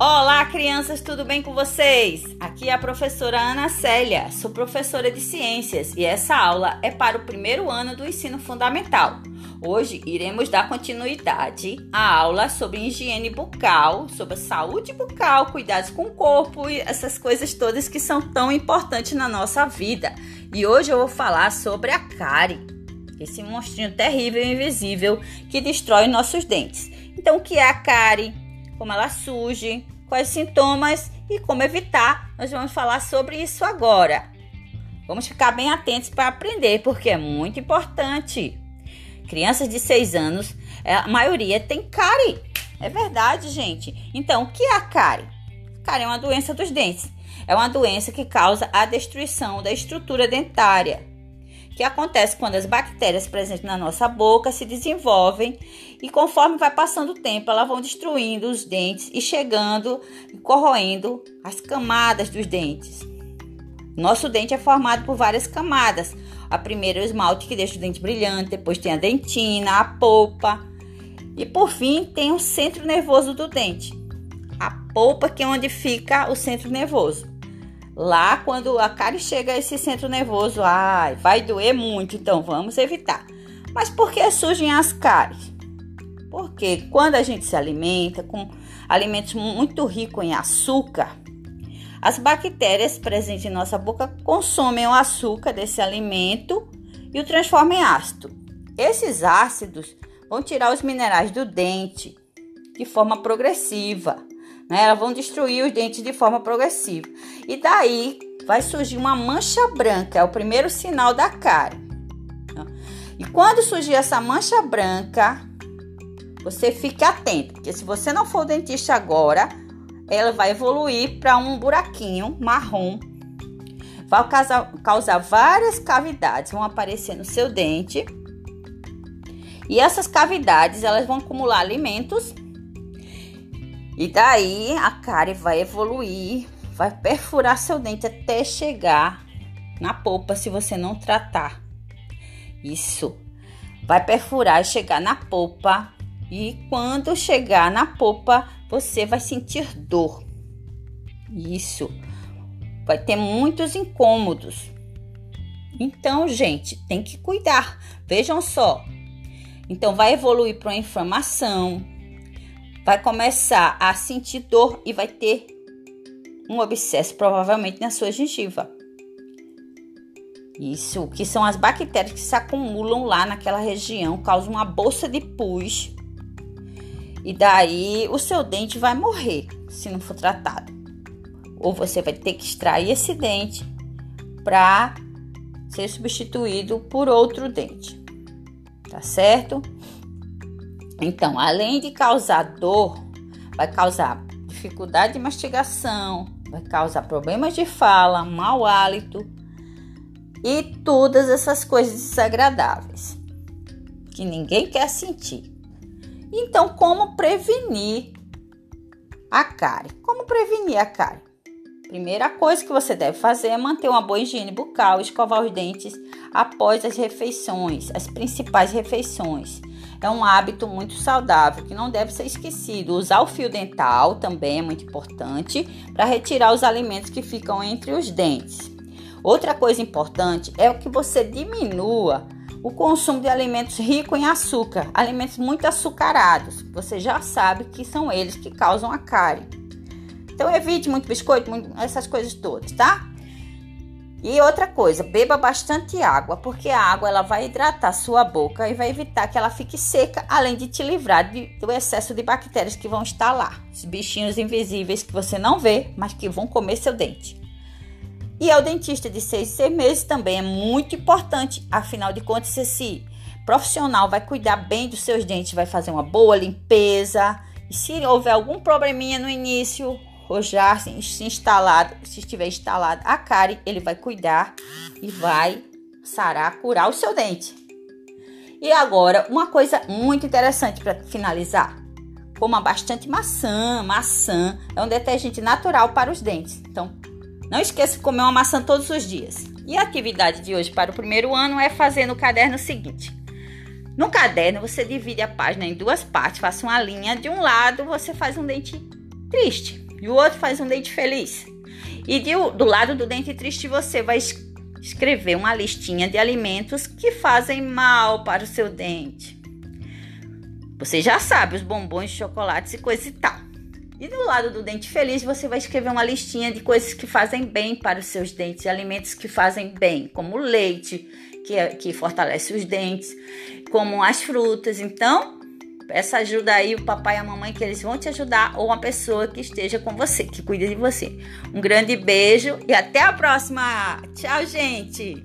Olá, crianças, tudo bem com vocês? Aqui é a professora Ana Célia, sou professora de ciências e essa aula é para o primeiro ano do ensino fundamental. Hoje iremos dar continuidade à aula sobre higiene bucal, sobre saúde bucal, cuidados com o corpo e essas coisas todas que são tão importantes na nossa vida. E hoje eu vou falar sobre a cárie, esse monstrinho terrível e invisível que destrói nossos dentes. Então, o que é a cárie? Como ela surge, quais sintomas e como evitar. Nós vamos falar sobre isso agora. Vamos ficar bem atentos para aprender, porque é muito importante. Crianças de 6 anos, é, a maioria tem cárie. É verdade, gente. Então, o que é a cárie? Cárie é uma doença dos dentes. É uma doença que causa a destruição da estrutura dentária que acontece quando as bactérias presentes na nossa boca se desenvolvem e conforme vai passando o tempo, elas vão destruindo os dentes e chegando e corroendo as camadas dos dentes. Nosso dente é formado por várias camadas. A primeira é o esmalte que deixa o dente brilhante, depois tem a dentina, a polpa e por fim tem o centro nervoso do dente. A polpa que é onde fica o centro nervoso. Lá, quando a cárie chega a esse centro nervoso, ai, vai doer muito, então vamos evitar. Mas por que surgem as cáries? Porque quando a gente se alimenta com alimentos muito ricos em açúcar, as bactérias presentes em nossa boca consomem o açúcar desse alimento e o transformam em ácido. Esses ácidos vão tirar os minerais do dente de forma progressiva né? Elas vão destruir os dentes de forma progressiva. E daí vai surgir uma mancha branca, é o primeiro sinal da cárie. E quando surgir essa mancha branca, você fique atento, porque se você não for dentista agora, ela vai evoluir para um buraquinho marrom. Vai causar, causar várias cavidades, vão aparecer no seu dente. E essas cavidades, elas vão acumular alimentos e daí a cárie vai evoluir, vai perfurar seu dente até chegar na polpa se você não tratar. Isso. Vai perfurar e chegar na polpa. E quando chegar na polpa, você vai sentir dor. Isso. Vai ter muitos incômodos. Então, gente, tem que cuidar. Vejam só. Então, vai evoluir para uma inflamação, vai começar a sentir dor e vai ter um abscesso provavelmente na sua gengiva. Isso, que são as bactérias que se acumulam lá naquela região, causam uma bolsa de pus. E daí o seu dente vai morrer se não for tratado. Ou você vai ter que extrair esse dente para ser substituído por outro dente. Tá certo? Então, além de causar dor, vai causar dificuldade de mastigação, vai causar problemas de fala, mau hálito e todas essas coisas desagradáveis que ninguém quer sentir. Então, como prevenir a cárie? Como prevenir a cárie? Primeira coisa que você deve fazer é manter uma boa higiene bucal, escovar os dentes após as refeições, as principais refeições é um hábito muito saudável que não deve ser esquecido. Usar o fio dental também é muito importante para retirar os alimentos que ficam entre os dentes. Outra coisa importante é que você diminua o consumo de alimentos ricos em açúcar, alimentos muito açucarados. Você já sabe que são eles que causam a cárie. Então evite muito biscoito, muito, essas coisas todas, tá? E outra coisa, beba bastante água, porque a água ela vai hidratar sua boca e vai evitar que ela fique seca, além de te livrar de, do excesso de bactérias que vão estar lá, os bichinhos invisíveis que você não vê, mas que vão comer seu dente. E ao dentista de 6 seis meses também é muito importante, afinal de contas, esse profissional vai cuidar bem dos seus dentes, vai fazer uma boa limpeza. E se houver algum probleminha no início, ou já se, instalado, se estiver instalado a cárie, ele vai cuidar e vai sarar, curar o seu dente. E agora, uma coisa muito interessante para finalizar. Coma bastante maçã. Maçã é um detergente natural para os dentes. Então, não esqueça de comer uma maçã todos os dias. E a atividade de hoje para o primeiro ano é fazer no caderno seguinte. No caderno, você divide a página em duas partes, faça uma linha. De um lado, você faz um dente triste E o outro faz um dente feliz. E de, do lado do dente triste você vai escrever uma listinha de alimentos que fazem mal para o seu dente. Você já sabe os bombons, chocolates e coisa e tal. E do lado do dente feliz, você vai escrever uma listinha de coisas que fazem bem para os seus dentes, alimentos que fazem bem, como leite, que, é, que fortalece os dentes, como as frutas. Então, peça ajuda aí o papai e a mamãe que eles vão te ajudar ou uma pessoa que esteja com você, que cuida de você. Um grande beijo e até a próxima. Tchau, gente.